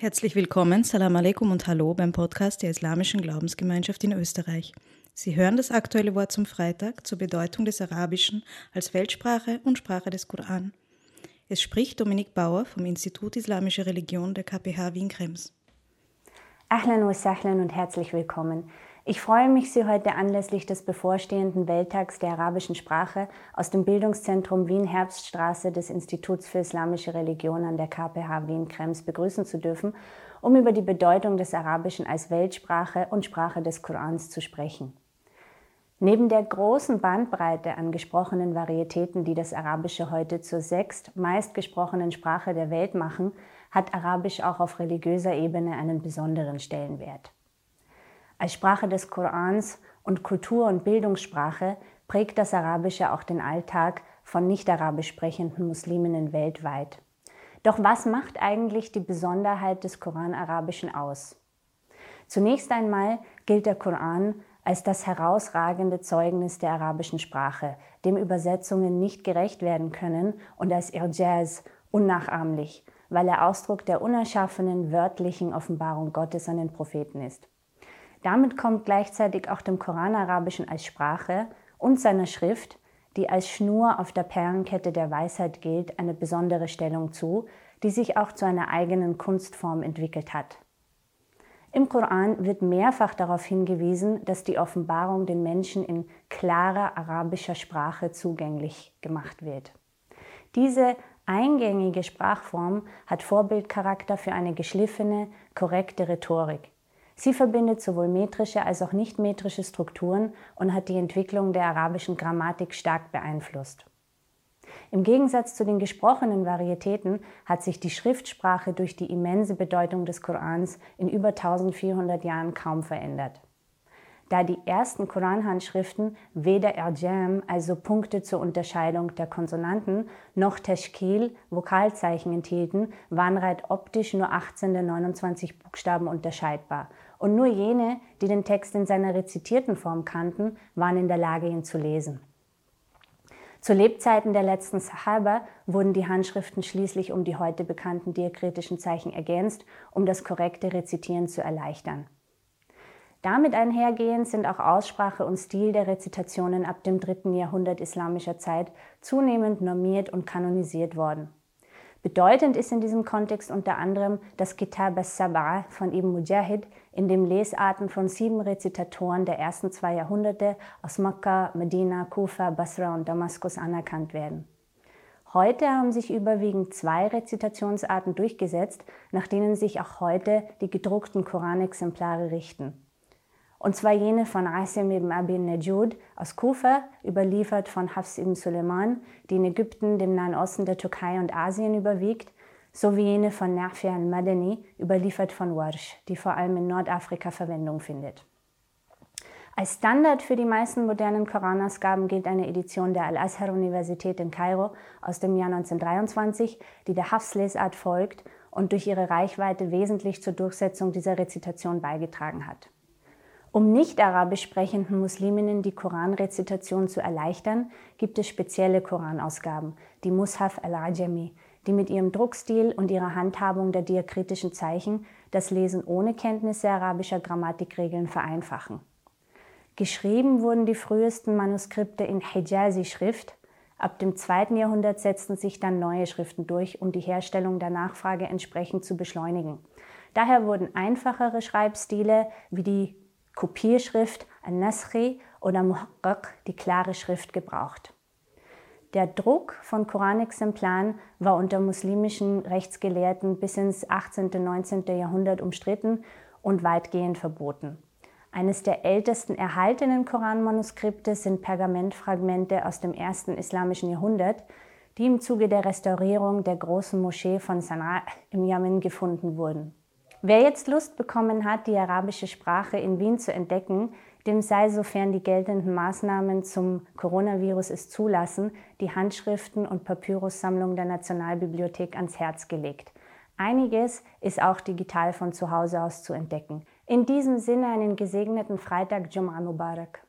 Herzlich willkommen, Salam alaikum und Hallo beim Podcast der Islamischen Glaubensgemeinschaft in Österreich. Sie hören das aktuelle Wort zum Freitag zur Bedeutung des Arabischen als Weltsprache und Sprache des Koran. Es spricht Dominik Bauer vom Institut Islamische Religion der KPH Wien-Krems. Ahlan wa sahlan und herzlich willkommen. Ich freue mich, Sie heute anlässlich des bevorstehenden Welttags der arabischen Sprache aus dem Bildungszentrum Wien-Herbststraße des Instituts für Islamische Religion an der KPH Wien-Krems begrüßen zu dürfen, um über die Bedeutung des Arabischen als Weltsprache und Sprache des Korans zu sprechen. Neben der großen Bandbreite an gesprochenen Varietäten, die das Arabische heute zur sechst meistgesprochenen Sprache der Welt machen, hat Arabisch auch auf religiöser Ebene einen besonderen Stellenwert. Als Sprache des Korans und Kultur- und Bildungssprache prägt das Arabische auch den Alltag von nicht-arabisch sprechenden Musliminnen weltweit. Doch was macht eigentlich die Besonderheit des Koran-Arabischen aus? Zunächst einmal gilt der Koran als das herausragende Zeugnis der arabischen Sprache, dem Übersetzungen nicht gerecht werden können und als Irjaz, unnachahmlich, weil er Ausdruck der unerschaffenen wörtlichen Offenbarung Gottes an den Propheten ist. Damit kommt gleichzeitig auch dem Koranarabischen als Sprache und seiner Schrift, die als Schnur auf der Perlenkette der Weisheit gilt, eine besondere Stellung zu, die sich auch zu einer eigenen Kunstform entwickelt hat. Im Koran wird mehrfach darauf hingewiesen, dass die Offenbarung den Menschen in klarer arabischer Sprache zugänglich gemacht wird. Diese eingängige Sprachform hat Vorbildcharakter für eine geschliffene, korrekte Rhetorik, Sie verbindet sowohl metrische als auch nicht-metrische Strukturen und hat die Entwicklung der arabischen Grammatik stark beeinflusst. Im Gegensatz zu den gesprochenen Varietäten hat sich die Schriftsprache durch die immense Bedeutung des Korans in über 1400 Jahren kaum verändert. Da die ersten Koranhandschriften weder Erjam, also Punkte zur Unterscheidung der Konsonanten, noch Teschkil, Vokalzeichen enthielten, waren rein optisch nur 18 der 29 Buchstaben unterscheidbar und nur jene, die den Text in seiner rezitierten Form kannten, waren in der Lage, ihn zu lesen. Zu Lebzeiten der letzten Sahaba wurden die Handschriften schließlich um die heute bekannten diakritischen Zeichen ergänzt, um das korrekte Rezitieren zu erleichtern. Damit einhergehend sind auch Aussprache und Stil der Rezitationen ab dem dritten Jahrhundert islamischer Zeit zunehmend normiert und kanonisiert worden. Bedeutend ist in diesem Kontext unter anderem das Kitab al-Sab'a von Ibn Mujahid, in dem Lesarten von sieben Rezitatoren der ersten zwei Jahrhunderte aus Mekka, Medina, Kufa, Basra und Damaskus anerkannt werden. Heute haben sich überwiegend zwei Rezitationsarten durchgesetzt, nach denen sich auch heute die gedruckten Koranexemplare richten und zwar jene von Asim ibn Abi Najud aus Kufa, überliefert von Hafs ibn Suleiman, die in Ägypten, dem Nahen Osten der Türkei und Asien überwiegt, sowie jene von Nafi al-Madani, überliefert von Warsh, die vor allem in Nordafrika Verwendung findet. Als Standard für die meisten modernen Koranausgaben gilt eine Edition der Al-Azhar-Universität in Kairo aus dem Jahr 1923, die der Hafs-Lesart folgt und durch ihre Reichweite wesentlich zur Durchsetzung dieser Rezitation beigetragen hat. Um nicht-arabisch sprechenden Musliminnen die Koranrezitation zu erleichtern, gibt es spezielle Koranausgaben, die Mushaf al-Ajami, die mit ihrem Druckstil und ihrer Handhabung der diakritischen Zeichen das Lesen ohne Kenntnisse arabischer Grammatikregeln vereinfachen. Geschrieben wurden die frühesten Manuskripte in Hijazi-Schrift. Ab dem zweiten Jahrhundert setzten sich dann neue Schriften durch, um die Herstellung der Nachfrage entsprechend zu beschleunigen. Daher wurden einfachere Schreibstile wie die Kopierschrift Al-Nasri oder Muhaqqaq, die klare Schrift, gebraucht. Der Druck von Koranexemplaren war unter muslimischen Rechtsgelehrten bis ins 18. und 19. Jahrhundert umstritten und weitgehend verboten. Eines der ältesten erhaltenen Koranmanuskripte sind Pergamentfragmente aus dem ersten islamischen Jahrhundert, die im Zuge der Restaurierung der großen Moschee von Sana'a im Jemen gefunden wurden. Wer jetzt Lust bekommen hat, die arabische Sprache in Wien zu entdecken, dem sei, sofern die geltenden Maßnahmen zum Coronavirus es zulassen, die Handschriften und Papyrussammlung der Nationalbibliothek ans Herz gelegt. Einiges ist auch digital von zu Hause aus zu entdecken. In diesem Sinne einen gesegneten Freitag Jum'a Mubarak.